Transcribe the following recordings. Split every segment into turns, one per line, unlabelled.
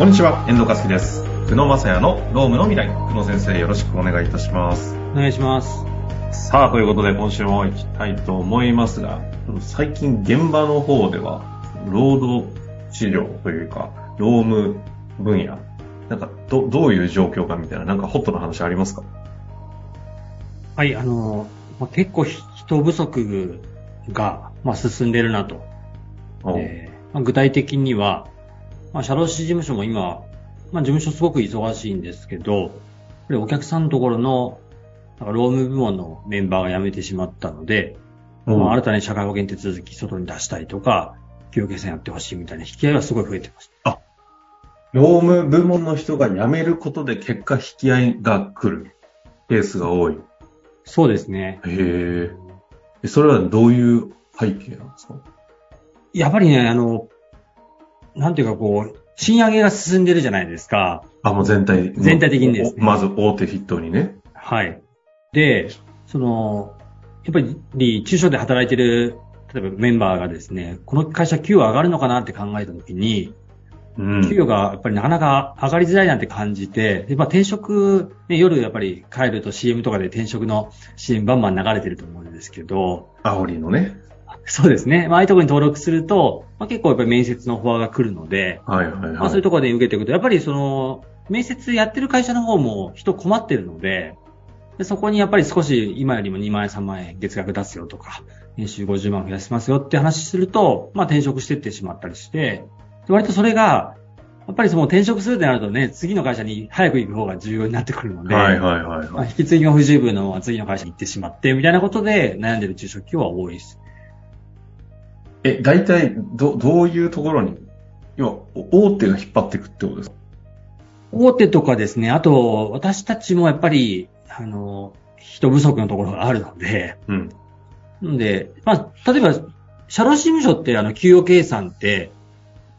こんにちは、遠藤和樹です。久野正也のロームの未来。久野先生、よろしくお願いいたします。
お願いします。
さあ、ということで今週も行きたいと思いますが、最近現場の方では、労働治療というか、労務分野、なんか、ど、どういう状況かみたいな、なんかホットな話ありますか？
はい、あの、まあ、結構ひ人不足が、まあ、進んでるなと。
お
えーまあ、具体的には、まあ、社労士事務所も今、まあ、事務所すごく忙しいんですけど、お客さんのところの、なんか労務部門のメンバーが辞めてしまったので、
うん
まあ、新たに社会保険手続き外に出したりとか、給与計算やってほしいみたいな引き合いがすごい増えてます。
労務部門の人が辞めることで結果引き合いが来るケースが多い。
そうですね。
へえ。それはどういう背景なんですか？
やっぱりね、あの、なんていうかこう、賃上げが進んでるじゃないですか。
あ、もう全体。
全体的にですね
おまず大手筆頭にね。
はい。で、その、やっぱり中小で働いてる、例えばメンバーがですね、この会社給与上がるのかなって考えたときに、
うん。
給与がやっぱりなかなか上がりづらいなって感じて、でまあ、転職、ね、夜やっぱり帰ると CM とかで転職の CM バンバン流れてると思うんですけど、
煽りのね。
そうですね。まあ、ああいうところに登録すると、まあ、結構やっぱり面接のフォアが来るので、
はいはいはい。
まあ、そういうところで受けていくと、やっぱりその、面接やってる会社の方も人困ってるので、でそこにやっぱり少し今よりも2万円3万円月額出すよとか、年収50万増やしますよって話すると、まあ転職してってしまったりして、で割とそれが、やっぱりその転職するってなるとね、次の会社に早く行く方が重要になってくるので、
はいはいはい
まあ、
はい。
引き継ぎが不十分のまま次の会社に行ってしまって、みたいなことで悩んでる中小企業は多いです。
え、大体、ど、どういうところに、要は、お大手が引っ張っていくってことですか？
大手とかですね、あと、私たちもやっぱり、あの、人不足のところがあるので、
うん。
なんで、まあ、例えば、社労士事務所って、あの、給与計算って、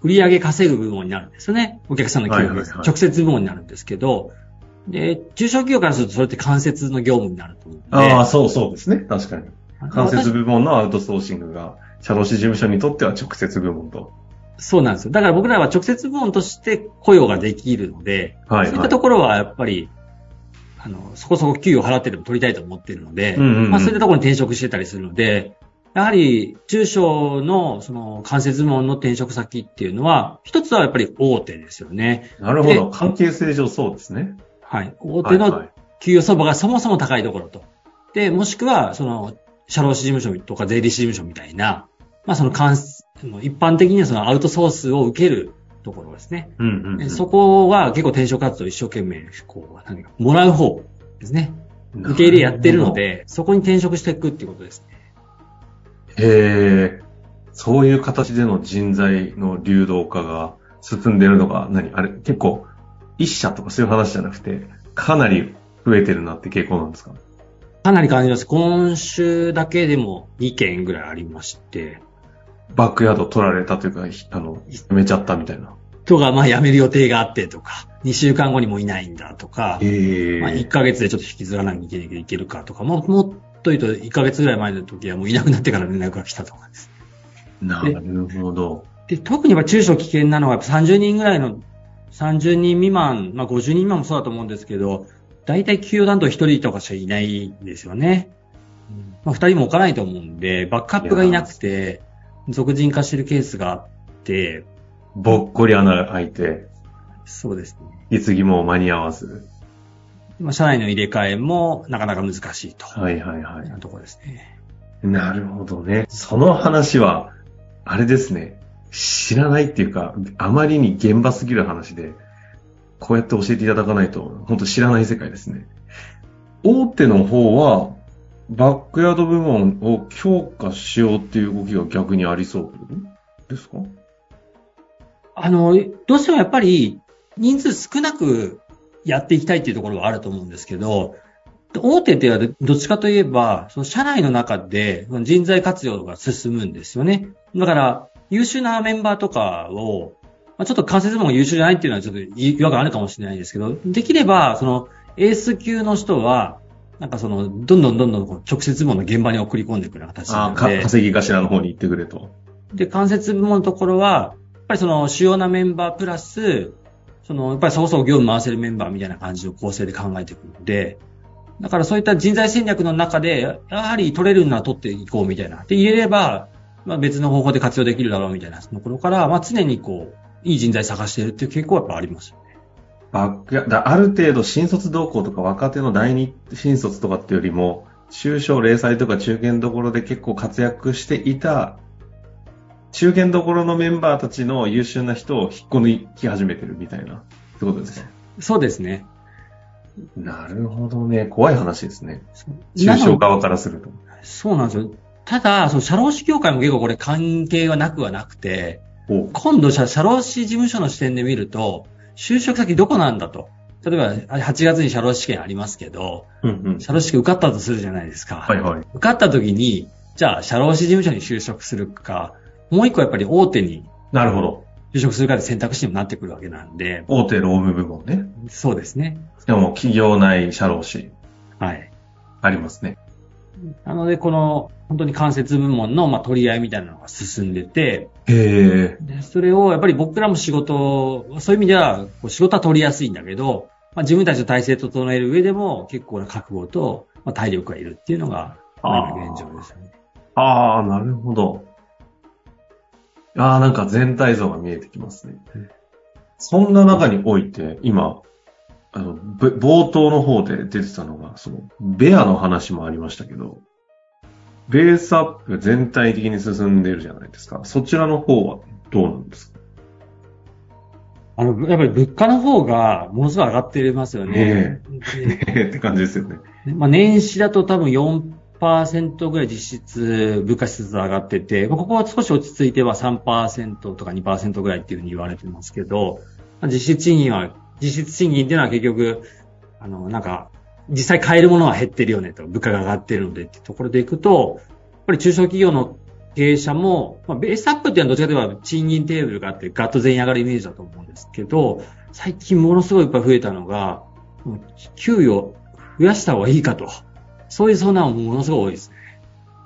売上稼ぐ部門になるんですよね。お客さんの給与計算。直接部門になるんですけど、で、中小企業からするとそれって間接の業務になると思うんで。
ああ、そうそうですね。確かに。間接
私
部門のアウトソーシングが、社労士事務所にとっては直接部門と。
そうなんですよ。だから僕らは直接部門として雇用ができるので、
はい
そういったところはやっぱり、あの、そこそこ給与払ってでも取りたいと思っているので、
うんうんうん
まあそういったところに転職してたりするので、やはり中小のその間接部門の転職先っていうのは、一つはやっぱり大手ですよね。
なるほど。関係性上そうですね。
はい。大手の
はいはい
給与相場がそもそも高いところと。で、もしくは、その、社労士事務所とか税理士事務所みたいな、まあその関一般的にはそのアウトソースを受けるところですね。
うんうん、うん。
そこは結構転職活動一生懸命、こう、何か、もらう方ですね。受け入れやってるので、そこに転職していくっていうことですね。
へえ、そういう形での人材の流動化が進んでるのが何、あれ、結構、一社とかそういう話じゃなくて、かなり増えてるなって傾向なんですか？
かなり感じます。今週だけでも2件ぐらいありまして、
バックヤード取られたというか、ひあの、辞めちゃったみたいな。
人がまあ辞める予定があってとか、2週間後にもいないんだとか、
へえ
まあ、1ヶ月でちょっと引きずらなきゃいけるかとか、ももっと言うと1ヶ月ぐらい前の時はもういなくなってから連絡が来たとかです。
なるほど。
で、特に中小危険なのはやっぱ30人ぐらいの、30人未満、まあ50人未満もそうだと思うんですけど、大体給与担当1人とかしかいないんですよね。まあ2人も置かないと思うんで、バックアップがいなくて、俗人化してるケースがあって、
ぼっこり穴が開いて、
そうですね。
いつぎも間に合わず。
まあ社内の入れ替えもなかなか難しいと。
はいはいはい。
なところですね。
なるほどね。その話は、あれですね。知らないっていうか、あまりに現場すぎる話で、こうやって教えていただかないと、本当知らない世界ですね。大手の方は、バックヤード部門を強化しようっていう動きが逆にありそうですか？
あの、どうしてもやっぱり人数少なくやっていきたいっていうところはあると思うんですけど、大手ってはどっちかといえば、その社内の中で人材活用が進むんですよね。だから、優秀なメンバーとかを、まあちょっと関節部門が優秀じゃないっていうのはちょっと違和感あるかもしれないですけど、できれば、そのエース級の人は、なんかその、どんどんどんどん直接部門の現場に送り込んでいくような形なので、
稼ぎ頭の方に行ってくれと。
で、関節部門のところは、やっぱりその主要なメンバープラス、その、やっぱりそこそこ業務回せるメンバーみたいな感じの構成で考えていくので、だからそういった人材戦略の中で、やはり取れるのは取っていこうみたいな。で、入れれば、まあ別の方法で活用できるだろうみたいなところから、まあ常にこう、いい人材探しているっていう傾向はやっぱあります。
バックだある程度新卒動向とか若手の第二新卒とかっていうよりも、中小零細とか中堅どころで結構活躍していた、中堅どころのメンバーたちの優秀な人を引っこ抜き始めてるみたいな、ってことですね。
そうですね。
なるほどね。怖い話ですね。中小側からすると。
そうなんですよ。ただ、その社労士協会も結構これ関係はなくはなくて、今度社、社労士事務所の視点で見ると、就職先どこなんだと。例えば、8月に社労士試験ありますけど、
うんうん、
社労士試験受かったとするじゃないですか。
はいはい。
受かった時に、じゃあ、社労士事務所に就職するか、もう一個やっぱり大手に。
なるほど。
就職するかで選択肢にもなってくるわけなんで。
大手労務部門ね。
そうですね。
でも、企業内社労士。
はい。
ありますね。
なので、この、本当に間接部門の、まあ、取り合いみたいなのが進んでて、
へ
でそれを、やっぱり僕らも仕事、そういう意味では、仕事は取りやすいんだけど、まあ、自分たちの体制整える上でも、結構な覚悟と、まあ、体力がいるっていうのが、まあ、現状ですよね。
ああ、なるほど。ああ、なんか全体像が見えてきますね。そんな中において、今、あの、冒頭の方で出てたのが、その、ベアの話もありましたけど、ベースアップ全体的に進んでるじゃないですか。そちらの方はどうなんですか？
あの、やっぱり物価の方がものすごい上がってますよね。
ええ って感じですよね。
まあ、年始だと多分4%ぐらい実質物価指数上がってて、ここは少し落ち着いては3%とか2%ぐらいっていうふうに言われてますけど、実質賃金は、実質賃金っていうのは結局、あの、なんか、実際買えるものは減ってるよねと、物価が上がってるのでってところでいくと、やっぱり中小企業の経営者も、まあ、ベースアップっていうのはどっちかというと賃金テーブルがあってガッと全員上がるイメージだと思うんですけど、最近ものすごいいっぱい増えたのが、給与増やした方がいいかと。そういう相談もものすごい多いですね。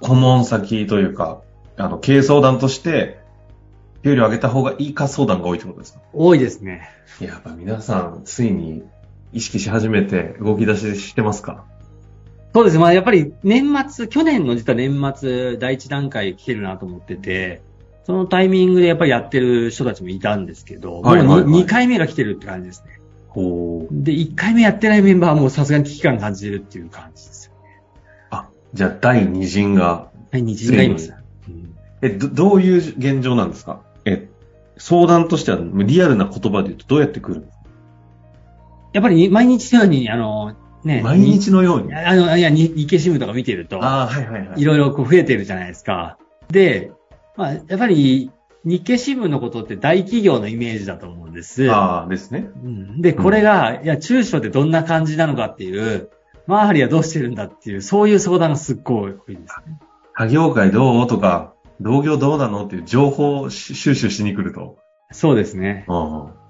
顧問先というか、あの、経営相談として、給料上げた方がいいか相談が多いってことですか？
多いですね。
やっぱ皆さん、ついに意識し始めて動き出ししてますか？
そうですね。まあやっぱり年末、去年の実は年末第一段階来てるなと思ってて、そのタイミングでやっぱりやってる人たちもいたんですけど、
はいはいはい
もう 2, 回目が来てるって感じですね。
ほう。
で、1回目やってないメンバーはもうさすがに危機感感じるっていう感じですよ。
あ、じゃあ第二陣が、
はい、日人がいます。うん
え、ど、どういう現状なんですか？え、相談としてはリアルな言葉で言うとどうやって来る
やっぱり毎日のように、あの、ね、
毎日のように？あ
あの、いや、日日経新聞とか見てると、
あー、はいはいはい。
いろいろこう増えてるじゃないですか。で、まあ、やっぱり日経新聞のことって大企業のイメージだと思うんです。
ああ、ですね。
うんで、これが、いや、中小ってどんな感じなのかっていう、周りはどうしてるんだっていう、そういう相談がすっごい多いですね。
他業界どうとか、同業どうなの？っていう情報をし収集しに来ると。
そうですね。
ああ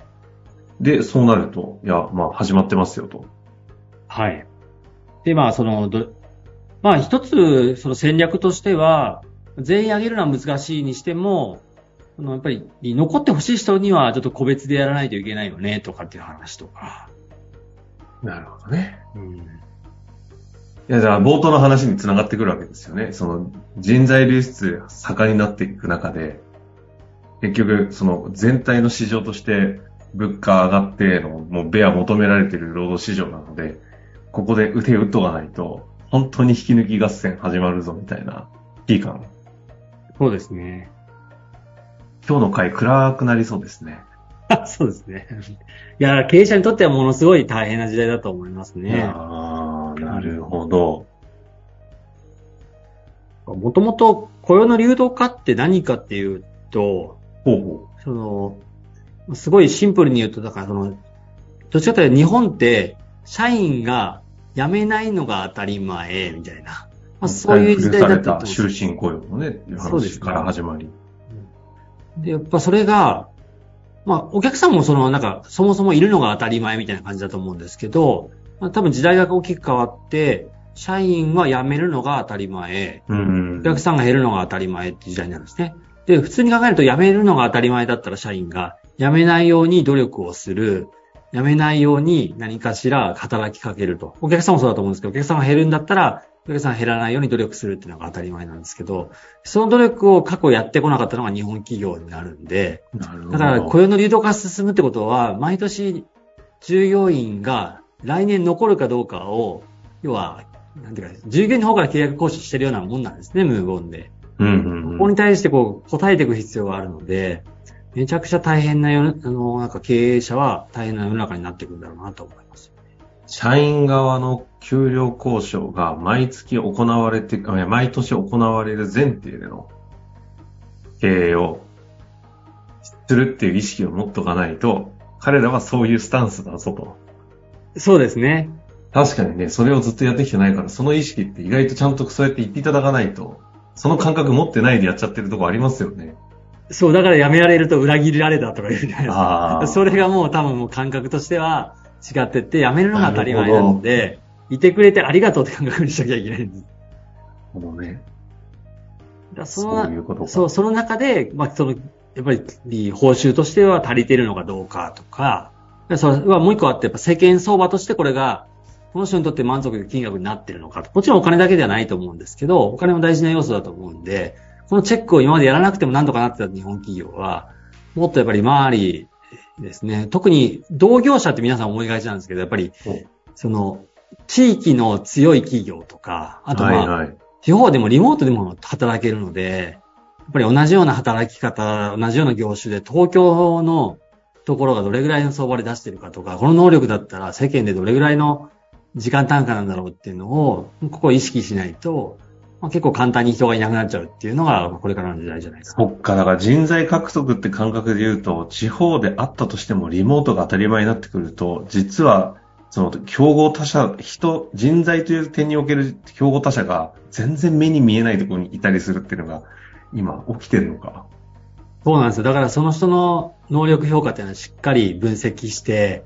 で、そうなると、いや、まあ、始まってますよと。
はい。で、まあ、その、どまあ、一つ、その戦略としては、全員上げるのは難しいにしても、そのやっぱり、残ってほしい人には、ちょっと個別でやらないといけないよね、とかっていう話とか。
なるほどね。
うん。
いや、じゃあ、冒頭の話につながってくるわけですよね。その、人材流出盛んになっていく中で、結局、その、全体の市場として、物価上がっての、もう、ベア求められている労働市場なので、ここで手打っとかないと、本当に引き抜き合戦始まるぞ、みたいな、危機感。
そうですね。
今日の回暗くなりそうですね。
そうですね。いや、経営者にとってはものすごい大変な時代だと思いますね。
ああ、なるほど。
もともと雇用の流動化って何かっていうと、
ほうほ
その、すごいシンプルに言うと、だからその、どっちかというと日本って、社員が辞めないのが当たり前、みたいな。ま
う。
あ、そういう時代だったと
終身雇用のね、いう
そうですね
話から始まり。
で、やっぱそれが、まあ、お客さんもその、なんか、そもそもいるのが当たり前みたいな感じだと思うんですけど、まあ、多分時代が大きく変わって、社員は辞めるのが当たり前、
うん
お客さんが減るのが当たり前って時代になるんですね。で、普通に考えると辞めるのが当たり前だったら社員が辞めないように努力をする。辞めないように何かしら働きかけると。お客さんもそうだと思うんですけど、お客さんが減るんだったら、お客さん減らないように努力するっていうのが当たり前なんですけど、その努力を過去やってこなかったのが日本企業になるんで、だから雇用の流動化進むってことは、毎年従業員が来年残るかどうかを、要は、なんていうか、従業員の方から契約交渉してるようなもんなんですね、無言で。
うんうんうん、
ここに対してこう、答えていく必要があるので、めちゃくちゃ大変な世の、あの、なんか経営者は大変な世の中になっていくんだろうなと思います。
社員側の給料交渉が毎月行われて、毎年行われる前提での経営をするっていう意識を持っとかないと、彼らはそういうスタンスだぞと。
そうですね。
確かにね、それをずっとやってきてないから、その意識って意外とちゃんとそうやって言っていただかないと、その感覚持ってないでやっちゃってるとこありますよね。
そう、だから辞められると裏切られたとか言うじゃないですか。それがもう多分もう感覚としては違ってって、辞めるのが当たり前なので、いてくれてありがとうって感覚にしなきゃいけないんです。だか
このね、
らその
そういうことか。
そう、その中で、まあ、その、やっぱり、報酬としては足りてるのかどうかとか、それはもう一個あって、やっぱ世間相場としてこれが、この人にとって満足いく金額になってるのかと。もちろんお金だけではないと思うんですけど、お金も大事な要素だと思うんで、このチェックを今までやらなくても何とかなってた日本企業は、もっとやっぱり周りですね、特に同業者って皆さん思いがちなんですけど、やっぱり
お、
その、地域の強い企業とか、あとまあ、
はいはい。
地方でもリモートでも働けるので、やっぱり同じような働き方、同じような業種で東京のところがどれぐらいの相場で出してるかとか、この能力だったら世間でどれぐらいの時間単価なんだろうっていうのを、ここを意識しないと、まあ、結構簡単に人がいなくなっちゃうっていうのが、これからの時代じゃないですか。
そっか、だから人材獲得って感覚で言うと、地方であったとしてもリモートが当たり前になってくると、実は、その、競合他社、人、人材という点における競合他社が全然目に見えないところにいたりするっていうのが、今起きてるのか。
そうなんですよ。だからその人の能力評価っていうのはしっかり分析して。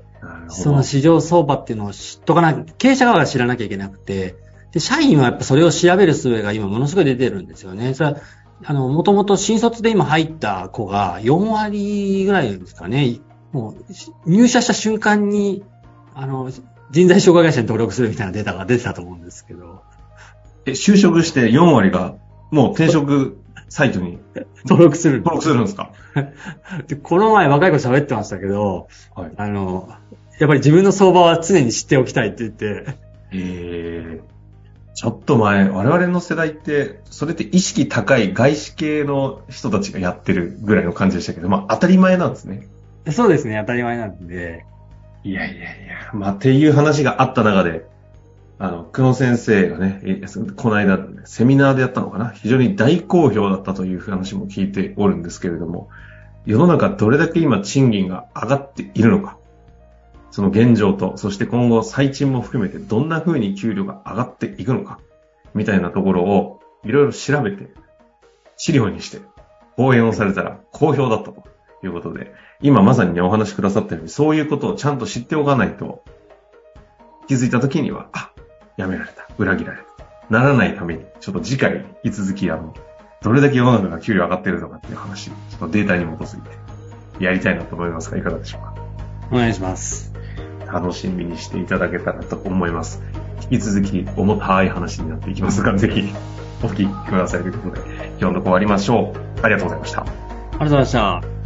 その市場相場っていうのを知っとかな経営者側が知らなきゃいけなくて、で、社員はやっぱそれを調べる術が今ものすごい出てるんですよね。それは、あの、もともと新卒で今入った子が4割ぐらいですかね。もう、入社した瞬間に、あの、人材障害会社に登録するみたいなデータが出てたと思うんですけど、
え、就職して4割が、もう転職サイトに
登録する。
登録するんですか？
でこの前若い子喋ってましたけど、
はい。
あの、やっぱり自分の相場は常に知っておきたいって言って、
えー、ちょっと前、我々の世代って、それって意識高い外資系の人たちがやってるぐらいの感じでしたけど、まあ当たり前なんですね。
そうですね、当たり前なんで、
いやいやいや、まあっていう話があった中で、あの、久野先生がね、この間、セミナーでやったのかな？非常に大好評だったという話も聞いておるんですけれども、世の中どれだけ今賃金が上がっているのか、その現状と、そして今後最賃も含めてどんな風に給料が上がっていくのか、みたいなところをいろいろ調べて、資料にして、講演をされたら好評だったということで、今まさにね、お話しくださったように、そういうことをちゃんと知っておかないと、気づいた時には、あ、やめられた、裏切られた。ならないために、ちょっと次回、引き続き、あの、どれだけ世の中が給料上がってるのかっていう話、ちょっとデータに基づいて、やりたいなと思いますが、いかがでしょうか？
お願いします。
楽しみにしていただけたらと思います。引き続き、重たい話になっていきますが、ぜひ、お聞きくださいということで、今日のとこ終わりましょう。ありがとうございました。
ありがとうございました。